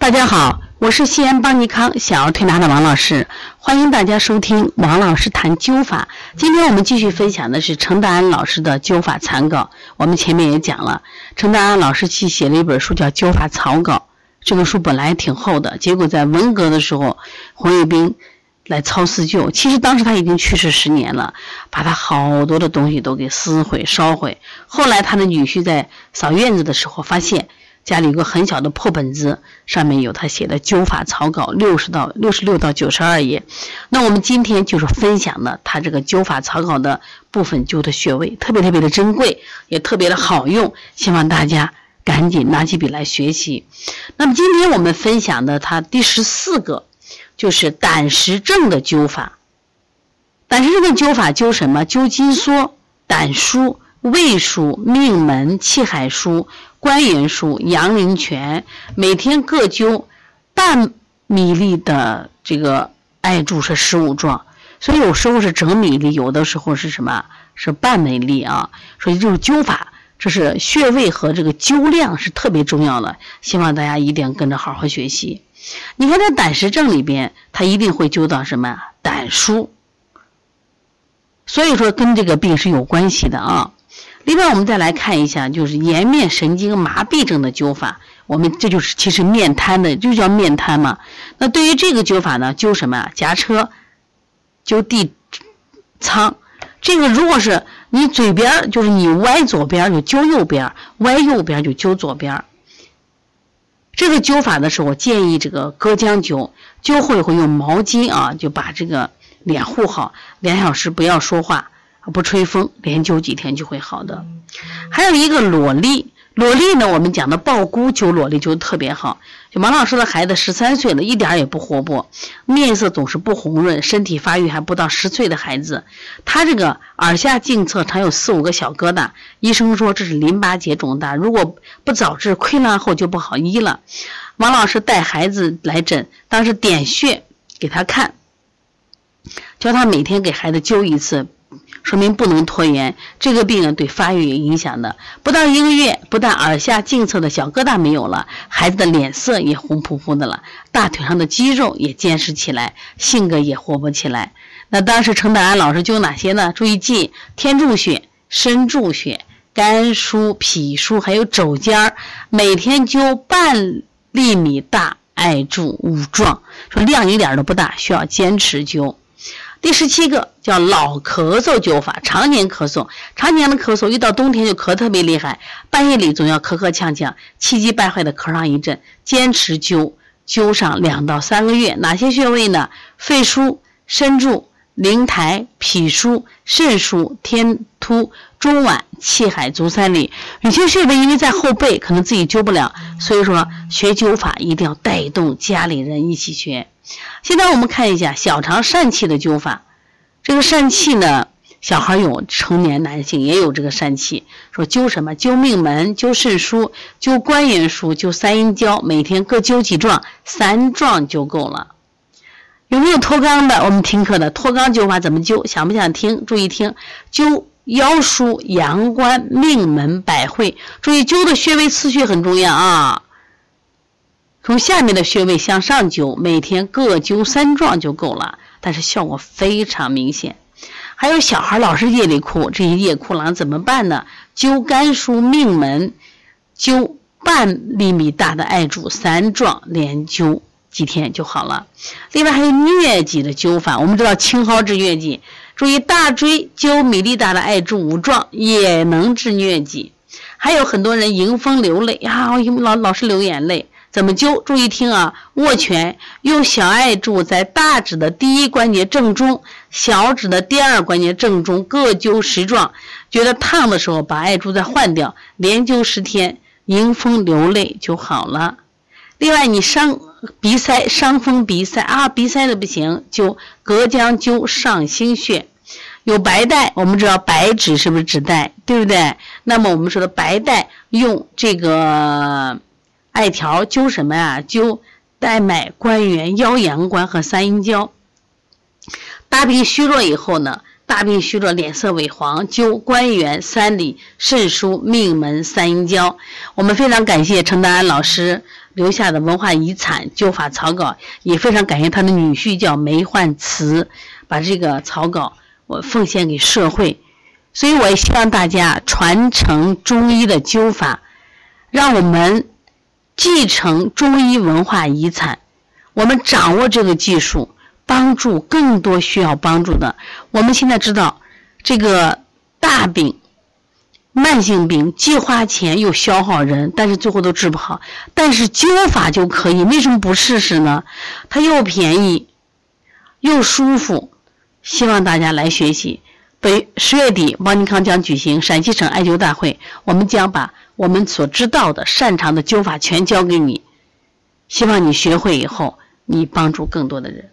大家好，我是西安邦尼康小儿推拿的王老师，欢迎大家收听王老师谈灸法。今天我们继续分享的是程大安老师的灸法残稿。我们前面也讲了，程大安老师去写了一本书叫《灸法草稿》，这个书本来挺厚的，结果在文革的时候，红卫兵来抄四旧。其实当时他已经去世十年了，把他好多的东西都给撕毁、烧毁。后来他的女婿在扫院子的时候发现。家里有个很小的破本子，上面有他写的灸法草稿，六十到六十六到九十二页。那我们今天就是分享的他这个灸法草稿的部分灸的穴位，特别特别的珍贵，也特别的好用，希望大家赶紧拿起笔来学习。那么今天我们分享的他第十四个，就是胆石症的灸法。胆石症的灸法灸什么？灸筋缩、胆腧、胃腧、命门、气海腧。关元术、阳陵泉，每天各灸半米粒的这个艾柱是十五壮，所以有时候是整米粒，有的时候是什么？是半米粒啊。所以这种灸法，这是穴位和这个灸量是特别重要的，希望大家一定跟着好好学习。你看在胆石症里边，它一定会灸到什么？胆腧，所以说跟这个病是有关系的啊。另外，我们再来看一下，就是颜面神经麻痹症的灸法。我们这就是其实面瘫的，就叫面瘫嘛。那对于这个灸法呢，灸什么啊？夹车，灸地仓。这个如果是你嘴边就是你歪左边就灸右边，歪右边就灸左边。这个灸法的时候，我建议这个隔姜灸，灸后以后用毛巾啊，就把这个脸护好，两小时不要说话。不吹风，连灸几天就会好的。还有一个裸粒，裸粒呢，我们讲的抱菇灸裸粒就特别好。就王老师的孩子十三岁了，一点也不活泼，面色总是不红润，身体发育还不到十岁的孩子，他这个耳下颈侧常有四五个小疙瘩，医生说这是淋巴结肿大，如果不早治，溃烂后就不好医了。王老师带孩子来诊，当时点穴给他看，叫他每天给孩子灸一次。说明不能拖延，这个病对发育有影响的。不到一个月，不但耳下颈侧的小疙瘩没有了，孩子的脸色也红扑扑的了，大腿上的肌肉也坚实起来，性格也活泼起来。那当时程德安老师灸哪些呢？注意记：天柱穴、身柱穴、肝腧、脾腧，还有肘尖儿。每天灸半厘米大艾柱五壮，说量一点都不大，需要坚持灸。第十七个叫老咳嗽灸法，常年咳嗽，常年的咳嗽，一到冬天就咳特别厉害，半夜里总要咳咳呛呛，气急败坏的咳上一阵，坚持灸，灸上两到三个月。哪些穴位呢？肺腧、身柱、灵台、脾腧、肾腧、天突、中脘、气海、足三里。有些穴位因为在后背，可能自己灸不了，所以说学灸法一定要带动家里人一起学。现在我们看一下小肠疝气的灸法。这个疝气呢，小孩有，成年男性也有这个疝气。说灸什么？灸命门，灸肾腧，灸关元腧，灸三阴交。每天各灸几壮，三壮就够了。有没有脱肛的？我们听课的脱肛灸法怎么灸？想不想听？注意听。灸腰腧、阳关、命门、百会。注意灸的穴位次序很重要啊。从下面的穴位向上灸，每天各灸三壮就够了，但是效果非常明显。还有小孩老是夜里哭，这些夜哭郎怎么办呢？灸肝腧、命门，灸半厘米大的艾柱三壮，连灸几天就好了。另外还有疟疾的灸法，我们知道青蒿治疟疾，注意大椎灸米粒大的艾柱五壮，也能治疟疾。还有很多人迎风流泪呀，老老是流眼泪。怎么灸？注意听啊！握拳，用小艾柱在大指的第一关节正中，小指的第二关节正中各灸十壮。觉得烫的时候，把艾柱再换掉，连灸十天，迎风流泪就好了。另外，你伤鼻塞、伤风鼻塞啊，鼻塞的不行，就隔姜灸上星穴。有白带，我们知道白芷是不是指带？对不对？那么我们说的白带，用这个。艾条灸什么呀？灸带脉、关元、腰阳关和三阴交。大病虚弱以后呢，大病虚弱、脸色萎黄，灸关元、三里、肾腧、命门、三阴交。我们非常感谢陈丹安老师留下的文化遗产灸法草稿，也非常感谢他的女婿叫梅焕慈，把这个草稿我奉献给社会。所以，我也希望大家传承中医的灸法，让我们继承中医文化遗产，我们掌握这个技术，帮助更多需要帮助的。我们现在知道，这个大病、慢性病既花钱又消耗人，但是最后都治不好。但是灸法就可以，为什么不试试呢？它又便宜，又舒服，希望大家来学习。北十月底，王尼康将举行陕西省艾灸大会，我们将把我们所知道的、擅长的灸法全教给你，希望你学会以后，你帮助更多的人。